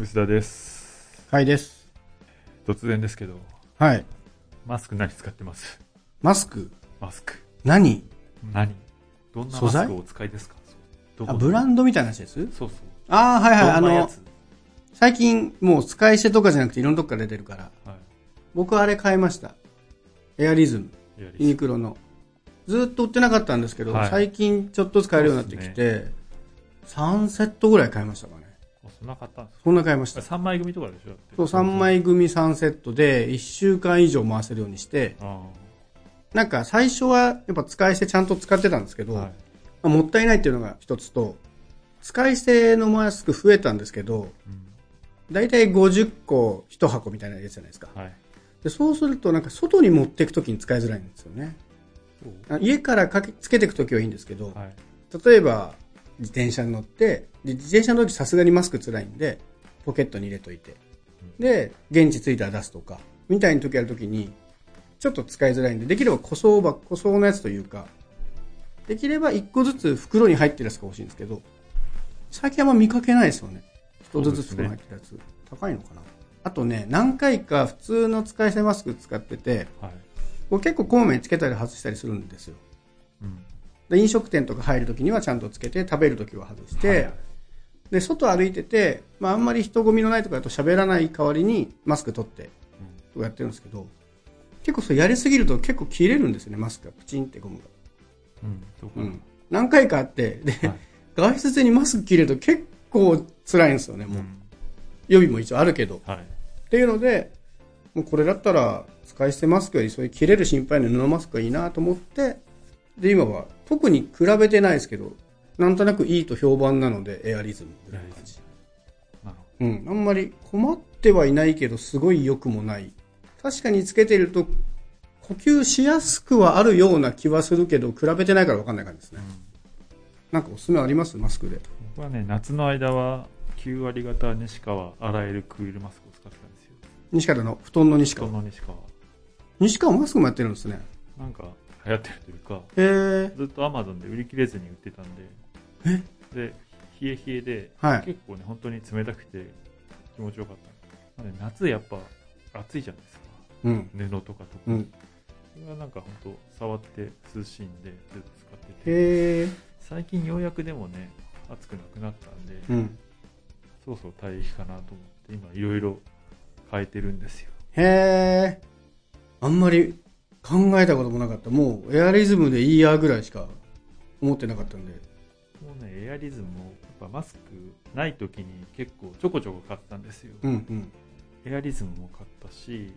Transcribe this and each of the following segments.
薄田です。はいです。突然ですけど、はい。マスク何使ってます？マスク？マスク。何？何？どんな素材？マスクをお使いですか？そうどあ、こブランドみたいな話ですそうそう。ああ、はいはい。あの、どんなやつ？最近もう使い捨てとかじゃなくていろんなとこから出てるから、はい。僕あれ買いました。エアリズム、ユいやリニクロの。ずっと売ってなかったんですけど、はい最近ちょっと使えるようになってきて、3セットぐらい買いましたかそんな買ったんですそんな買いました。か ?3 枚組とかでしょ？そう、3。枚組3セットで1週間以上回せるようにして、あなんか最初はやっぱ使い捨てちゃんと使ってたんですけあ。ど、はい。まあもったいないっていうのが一つと、使い捨てのマスク増えたんですけど、うんだいたい50個1箱みたいなやつじゃないですか。はい。でそうするとなんか外に持っていくときに使いづらいんですよね。あ家からかけつけていくときはいいんですけど、はい。例えば自転車に乗って、で自転車の時さすがにマスク辛いんで、ポケットに入れといて、で、現地着いたら出すとか、みたいな時あるときに、ちょっと使いづらいんで、できれば個装ば、個装のやつというか、できれば一個ずつ袋に入ってるやつが欲しいんですけど、最近あんま見かけないですよね。一つずつ袋に入ってるやつ。高いのかなあとね、何回か普通の使い捨てマスク使ってて、はい。僕結構こまめにつけたり外したりするんですよ。うん。で飲食店とか入るときにはちゃんとつけて、食べるときは外して、はいはいで、外歩いてて、まああんまり人混みのないところだと喋らない代わりにマスク取って、とかやってるんですけど、結構それやりすぎると結構切れるんですよね、マスクが。プチンってゴムが。うん。うん。何回かあって、で、はい外出中にマスク切れると結構辛いんですよね、もう。予備も一応あるけど。はい。っていうので、もうこれだったら使い捨てマスクよりそういう切れる心配の布マスクがいいなと思って、で、今は特に比べてないですけど、なんとなくいいと評判なので、エアリズムぐらいの感じ。うん。あんまり困ってはいないけど、すごい良くもない。確かにつけてると、呼吸しやすくはあるような気はするけど、比べてないから分かんない感じですね。なんかおすすめあります？マスクで。僕はね、夏の間は9割型西川洗えるクールマスクを使ってたんですよ。西川の、布団の西布川。団の西川。西川マスクもやってるんですね。なんか流行ってるというか、へえ。ずっとアマゾンで売り切れずに売ってたんで、で、冷え冷えで、はい結構ね、本当に冷たくて気持ちよかった。なんで夏やっぱ暑いじゃないですか。うん。布とか特に。うん。それはなんか本当触って涼しいんで、ずっと使ってて。へえ。最近ようやくでもね、暑くなくなったんで、うん。そろそろ大気かなと思って、今いろいろ変えてるんですよ。へえ。あんまり考えたこともなかった。もうエアリズムでいいやぐらいしか思ってなかったんで。もうね、エアリズムも、やっぱマスクない時に結構ちょこちょこ買ったんですよ。うんうん。エアリズムも買ったし、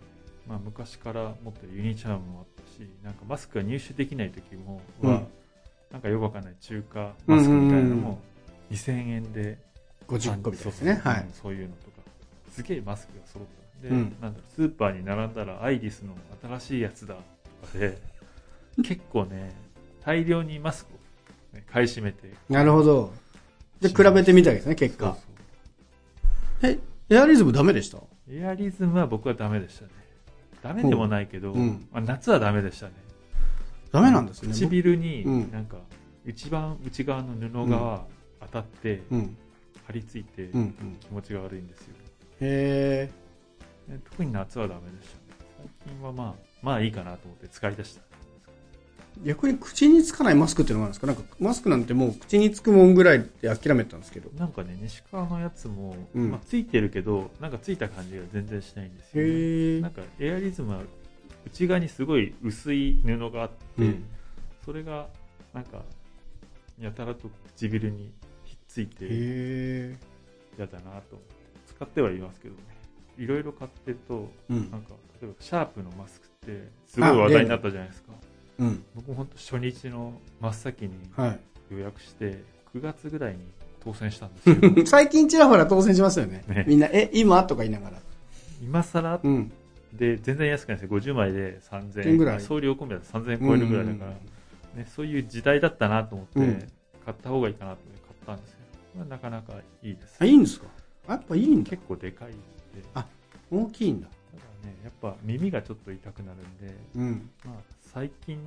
まあ、昔から持ってるユニチャームもあったし、なんかマスクが入手できない時もは、うんなんかよくわかんない中華マスクみたいなのも2000円で50個みたいですね。はいそういうのとかすげえマスクが揃ったんで、うんなんだろうスーパーに並んだらアイリスの新しいやつだで結構ね大量にマスクを、ね、買い占めてなるほど。で、比べてみたいですね、結果。そうえ、エアリズムダメでした？そうエアリズムは僕はダメでしたねダメでもないけど、うんまあ、夏はダメでしたねダメなんですね。唇にうんなんか一番内側の布が当たって僕うん。張り付いてうんうん。気持ちが悪いんですよ、へえ。で特に夏はダメでしたね最近はまあまあいいかなと思って使い出した逆に口につかないマスクっていうのがあるんですか？なんかマスクなんてもう口につくもんぐらいって諦めてたんですけど。なんかね西川のやつも、うんまあ、ついてるけどなんかついた感じが全然しないんですよ、ね、なん。かエアリズムは内側にすごい薄い布があって、うん。それがなんかやたらと唇にひっついて。嫌だなと使ってはいますけどねいろいろ買ってるとうんなん。か例えばシャープのマスクってすごい話題になったじゃないですか。うん。僕も本当初日の真っ先にはい。予約して9月ぐらいに当選したんですよ。最近ちらほら当選しますよね。ね。みんな、え、今？とか言いながら。今更？うん。で全然安くないですよ。50枚で3000円。ぐらい。円送料込みだと3000円超えるぐらいだから、ね、そういう時代だったなと思って、うん。買った方がいいかなと思って買ったんですよ、まあ、なかなかいいです。あ、いいんですか？やっぱいいんだ。結構でかいんで大きいんだ。ねやっぱ耳がちょっと痛くなるんで、うん。まあ、最近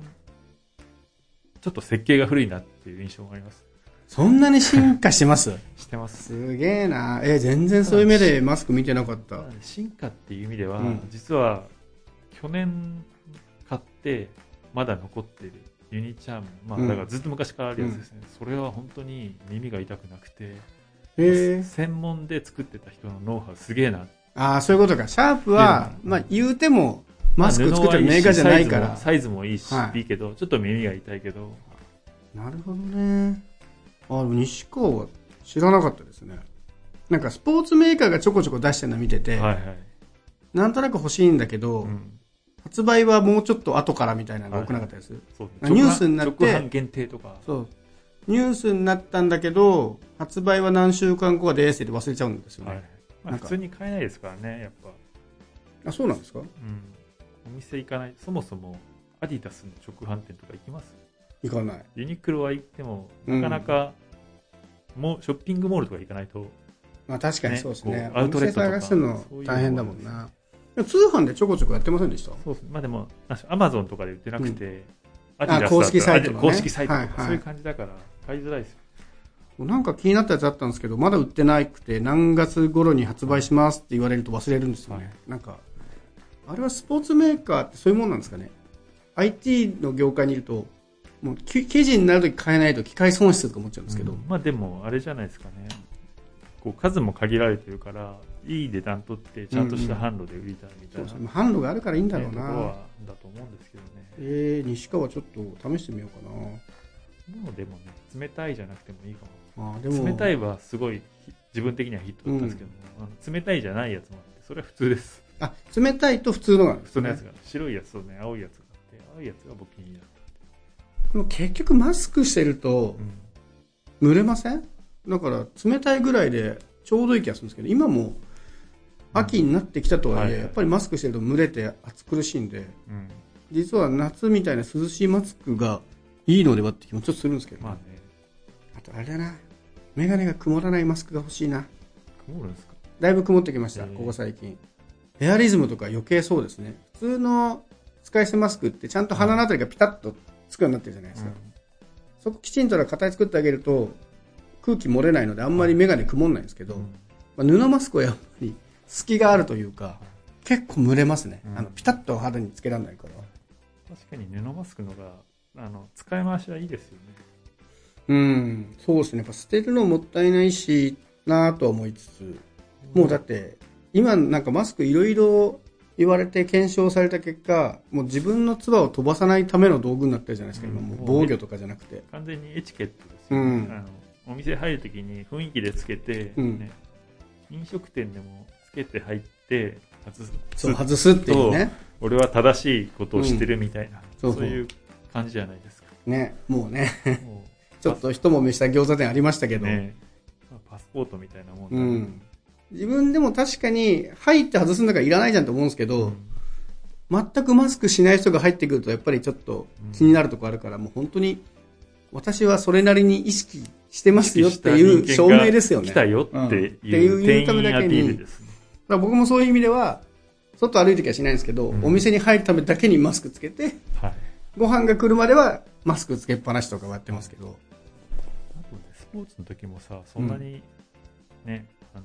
ちょっと設計が古いなっていう印象がありますそんなに進化してます？してます。すげえな。え、全然そういう目でマスク見てなかった？進化っていう意味では、うん実は去年買ってまだ残ってるユニチャーム、まあ、うんだからずっと昔からあるやつですね、それは本当に耳が痛くなくて。専門で作ってた人のノウハウすげえなああ、そういうことか。シャープは、うんまあ言うても、マスク作ってるメーカーじゃないから。サイズもいいし、はいい、いけどちょっと耳が痛いけどなるほどね。あ、西川は知らなかったですね。なんかスポーツメーカーがちょこちょこ出してるの見てて、はいはい、なんとなく欲しいんだけど、うん発売はもうちょっと後からみたいなのが多くなかったです。そうニュースになって限定とかそう。ニュースになったんだけど、発売は何週間後ですって忘れちゃうんですよね。はいまあ、普通に買えないですからねやっぱ、あ、そうなんですか？うん、お店行かない。そもそもアディダスの直販店とか行きます？行かない。ユニクロは行っても、うん。なかなか、もうショッピングモールとか行かないと、まあ確かにねそうですね。こうアウトレット探すの大変だもんな。通販でちょこちょこやってませんでした？そうです。まあでも、アマゾンとかで売ってなくて、アあ公式サイトのね。公式サイトとか、はいはい。そういう感じだから、買いづらいですよ。なんか気になったやつあったんですけど、まだ売ってなくて、何月頃に発売しますって言われると忘れるんですよね。はいなんか、あれはスポーツメーカーってそういうもんなんですかね。IT の業界にいると、もうき記事になるとき変えないと機械損失とか思っちゃうんですけど。うんまあでも、あれじゃないですかね。こう数も限られてるから、いい値段取って、ちゃんとした販路で売りたいみたいうな、そですね。販路があるからいいんだろうな。だと思うんですけどね。えー、西川ちょっと試してみようかもうでもね、冷たいじゃなくてもいいかも。な。あーでも冷たいはすごいひ自分的にはヒットだったんですけども、あの冷たいじゃないやつもあってそれは普通です。あ、冷たいと普通のがね普通のやつが。白いやつとね青いやつがあって青いやつが僕になでも結局マスクしてるとうん。蒸れません？だから冷たいぐらいでちょうどいい気がするんですけど今も秋になってきたとはいえ、はい。やっぱりマスクしてると蒸れて暑苦しいんでうん。実は夏みたいな涼しいマスクがいいのではって気もちょっとするんですけど、まあね。あとあれだな眼鏡が曇らないマスクが欲しいな。曇るんですか？だいぶ曇ってきました、えー。ここ最近。エアリズムとか余計そうですね。普通の使い捨てマスクってちゃんと鼻のあたりがピタッとつくようになってるじゃないですか、そこきちんと形作ってあげると空気漏れないのであんまり眼鏡曇んないんですけど、うん。まあ、布マスクはやっぱり隙があるというか結構蒸れますね、うん。あのピタッと肌につけられないから。確かに布マスクのがあの使い回しはいいですよねうん。そうですね。やっぱ捨てるのもったいないしなぁとは思いつつ。もうだって今なんかマスクいろいろ言われて検証された結果もう自分の唾を飛ばさないための道具になってるじゃないですか、今もう防御とかじゃなくて。完全にエチケットですよね、うん。あのお店入るときに雰囲気でつけて、ねうん。飲食店でもつけて入って外す。そう外すっていうね。俺は正しいことをしてるみたいな、そうそう。そういう感じじゃないですか。ねもうね。もうちょっと一揉めした餃子店ありましたけど、ねまあパスポートみたいなもんだね。うん、自分でも確かに入って外すんだからいらないじゃんと思うんですけど、全くマスクしない人が入ってくるとやっぱりちょっと気になるとこあるから、もう本当に私はそれなりに意識してますよっていう証明ですよね。来たようん。っていういう言うためだけに。僕もそういう意味では、外歩いてきはしないんですけど、うん。お店に入るためだけにマスクつけて、はい。ご飯が来るまではマスクつけっぱなしとかはやってますけど。ポーツの時もさ、そんなにね、あの、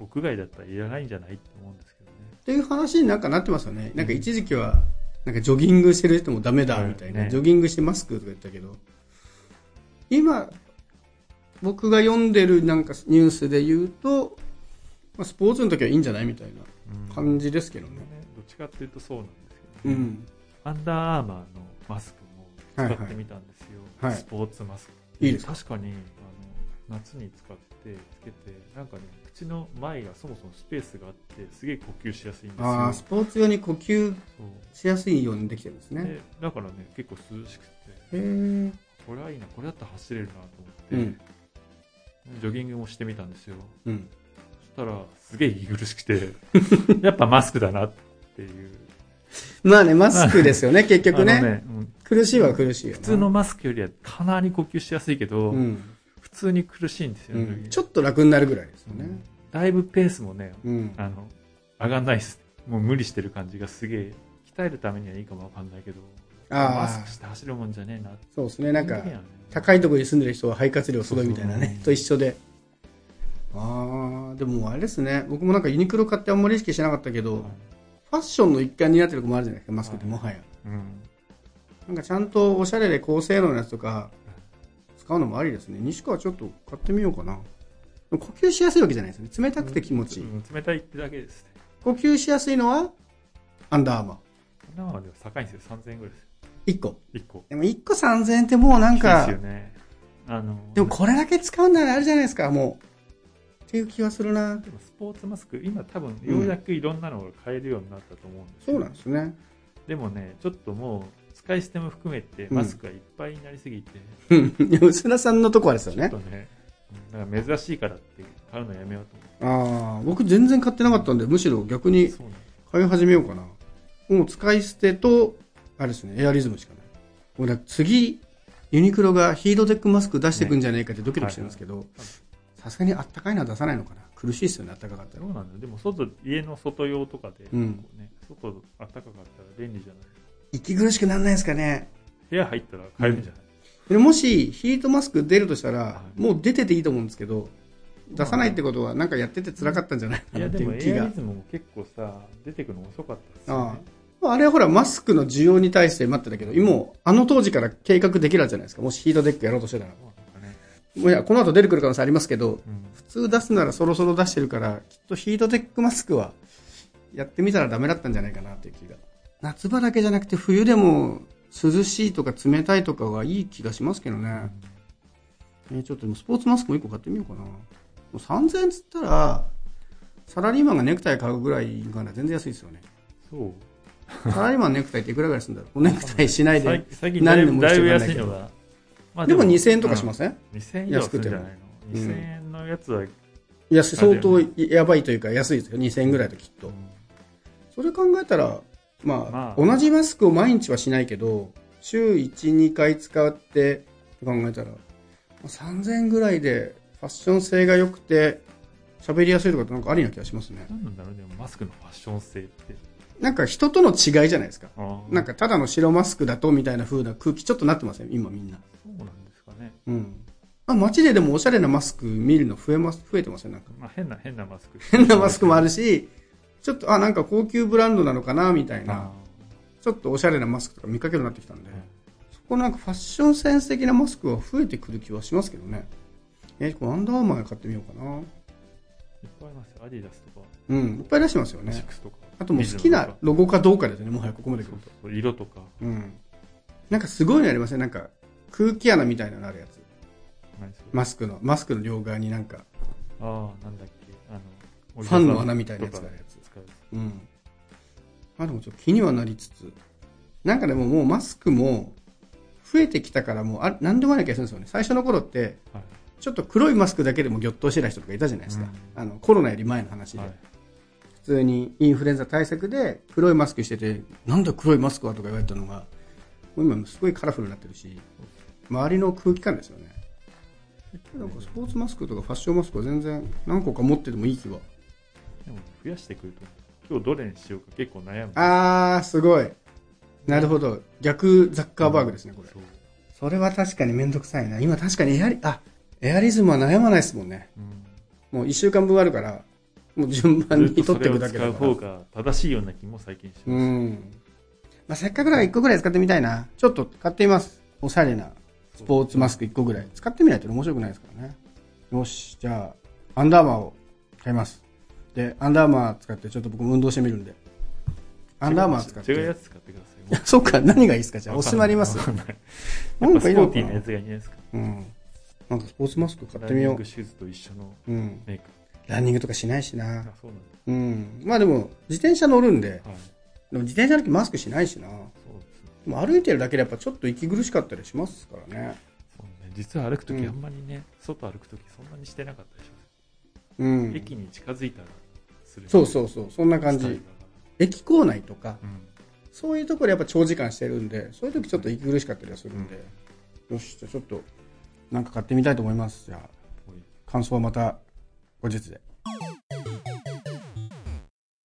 屋外だったらいらないんじゃないって思うんですけどね。っていう話になんかなってますよね。なんか一時期は、なんかジョギングしてる人もダメだみたいな、はいねジョギングしてマスクとか言ったけど、今、僕が読んでるなんかニュースで言うと、まあ、スポーツの時はいいんじゃないみたいなうん感じですけどね。ねどっちかっていうとそうなんですけどね。うん。アンダーアーマーのマスクも使ってみたんですよ。はいはいスポーツマスク。いいですか？確かに、夏に使って、つけて、なんかね、口の前がそもそもスペースがあって、すげえ呼吸しやすいんですよ。ああ、スポーツ用に呼吸しやすいようにできてるんですね。でだからね、結構涼しくて、へえ。これはいいな、これだったら走れるなとう思って、ん。ジョギングもしてみたんですよ。うん。そしたら、すげえ息苦しくて、やっぱマスクだなっていう。まあね、マスクですよね、結局あね。のうん苦しいは苦しいよな普通のマスクよりはかなり呼吸しやすいけど、うん。普通に苦しいんですよね。うん。ちょっと楽になるぐらいですよね。だいぶペースもね、うん。あの、上がんないです。もう無理してる感じがすげえ、鍛えるためにはいいかもわかんないけど、あーマスクして走るもんじゃねえな。そうですね、なんか高いところに住んでる人は肺活量すごいみたいなねと一緒で。でもあれですね。僕もなんかユニクロ買ってあんまり意識してなかったけど、はいファッションの一環になってるとこもあるじゃないですか、マスクってはいもはや。うん。なんかちゃんとおしゃれで高性能のやつとか、使うのもありですね。西川ちょっと買ってみようかな。呼吸しやすいわけじゃないですよね。冷たくて気持ちいい。うん冷たいってだけですね。呼吸しやすいのは、アンダーアーマー。こんなのでも高いんですよ。3000円ぐらいですよ。1個。1個。でも1個3000円ってもうなんかです、よね。あの、でもこれだけ使うんならあるじゃないですか、もう。っていう気はするな。でもスポーツマスク、今多分ようやくいろんなのが買えるようになったと思うんですそうなんですね。でもね、ちょっともう使い捨ても含めてうんマスクがいっぱいになりすぎて、うん。薄田さんのとこはですよねちょっと。ね、うんなんか珍しいからって買うのやめようと思ああ、僕全然買ってなかったんで、むしろ逆って。に買い始めようかな。もう使い捨てと、あれですね、エアリズムしかない。俺は次、ユニクロがヒートテックマスク出してくんじゃねえかってドキドキしてるんですけど、さすがにあったかいのは出さないのかな。苦しいですよね、あったかかったらそう。なんだよ。でも外、家の外用とかで、うんこうね、外暖かかったら便利じゃない息苦しくならないですかね？部屋入ったら買えるんじゃない、でもし、ヒートマスク出るとしたらは、いもう出てていいと思うんですけど、出さないってことは、なんかやってて辛かったんじゃない？かいや、なってでもエアいう気が。リズムも結構さ、出てくの遅かったですよね。あれはほら、マスクの需要に対して待ってたけど、今、もうあの当時から計画できるじゃないですか。もしヒートデックやろうとしてたら。もういや、この後出てくる可能性ありますけど、うん。普通出すならそろそろ出してるから、きっとヒートテックマスクは、やってみたらダメだったんじゃないかなっていう気が。夏場だけじゃなくて冬でも涼しいとか冷たいとかがいい気がしますけどね。えーちょっとスポーツマスクも1個買ってみようかな。もう3000円つったら、サラリーマンがネクタイ買うぐらいがな全然安いですよね。そう。サラリーマンネクタイっていくらぐらいするんだろう？ネクタイしない最で。何年もだいぶしてかないけど安いのが。まあでも2000円とかしません、うん2000円安くても ?2000 円のやつは、いや、相当やばいというか安いですよ。2000円ぐらいだときっと。それ考えたら、まあ、まあ同じマスクを毎日はしないけど、週1、2回使って考えたら、3000円ぐらいでファッション性が良くて、喋りやすいとかってなんかありな気がしますね。なんなんだろうね、マスクのファッション性って。なんか人との違いじゃないですか。なんかただの白マスクだとみたいな風な空気ちょっとなってません？今みんな。そうなんですかね。うん。まあ街ででもおしゃれなマスク見るの増えます、増えてません？なんか。まあ変な、変なマスク。変なマスクもあるし、ちょっと、あ、なんか高級ブランドなのかなみたいなあ。ちょっとおしゃれなマスクとか見かけるようになってきたんでー、そこなんかファッションセンス的なマスクは増えてくる気はしますけどね。え、これアンダーアーマー買ってみようかな。いっぱいありますよ。アディダスとか、うん、いっぱい出してますよねアシッ。クスとか。あともう好きなロゴかどうかですよね、もはやここまで来ると。色とか。うん。なんかすごいのありません？なんか空気穴みたいなのあるやつ。マスクの、マスクの両側になんか、ああ、なんだっけ？あの、ファンの穴みたいなやつがあるやつ使う。うん。まあでもちょっと気にはなりつつ、なんかでももうマスクも増えてきたからもうあ何でもない気がするんですよね。最初の頃って、はい。ちょっと黒いマスクだけでもぎょっとしてた人とかいたじゃないですか。うんあの、コロナより前の話で。はい。普通にインフルエンザ対策で黒いマスクしてて、なんだ黒いマスクはとか言われたのが、もう今すごいカラフルになってるし、周りの空気感ですよね。なんかスポーツマスクとかファッションマスクは全然何個か持っててもいい気は。でも増やしてくると、今日どれにしようか結構悩む。あー、すごい。なるほど。逆ザッカーバーグですね、これ。そう。それは確かにめんどくさいな。今確かにエアリ、あ、エアリズムは悩まないですもんね。うん。もう一週間分あるから、もう順番に取っていくだけだからう方。が正しいような気も最近しうます。ん。まあ、せっかくだから1個ぐらい使ってみたいな。ちょっと買ってみます。おしゃれなスポーツマスク1個ぐらい。使ってみないと面白くないですからね。よし、じゃあ、アンダーマーを買います。で、アンダーマー使ってちょっと僕も運動してみるんで。アンダーマー使って。違うやつ使ってください。そっか、何がいいですか？じゃあ、おすすめあります？なんかいいのかな？ポーティーなやつがいいんじゃないですか？うん。なんかスポーツマスク買ってみよランニングシューズと一緒のう。うん。ランニングとかしないしなそうなんだ。うん。まあでも、自転車乗るんで、はい。でも自転車の時マスクしないしな。そうですね。でも歩いてるだけでやっぱちょっと息苦しかったりしますからね。ね。実は歩くときうんあんまりね、外歩くときそんなにしてなかったりします。うん。駅に近づいたらする。そうそうそう、そんな感じ駅構内とか、らうん。そういうところでやっぱ長時間してるんで、そういう時ちょっと息苦しかったりはするんで、よし、じゃあちょっと、なんか買ってみたいと思います。じゃあ、感想はまた後日で。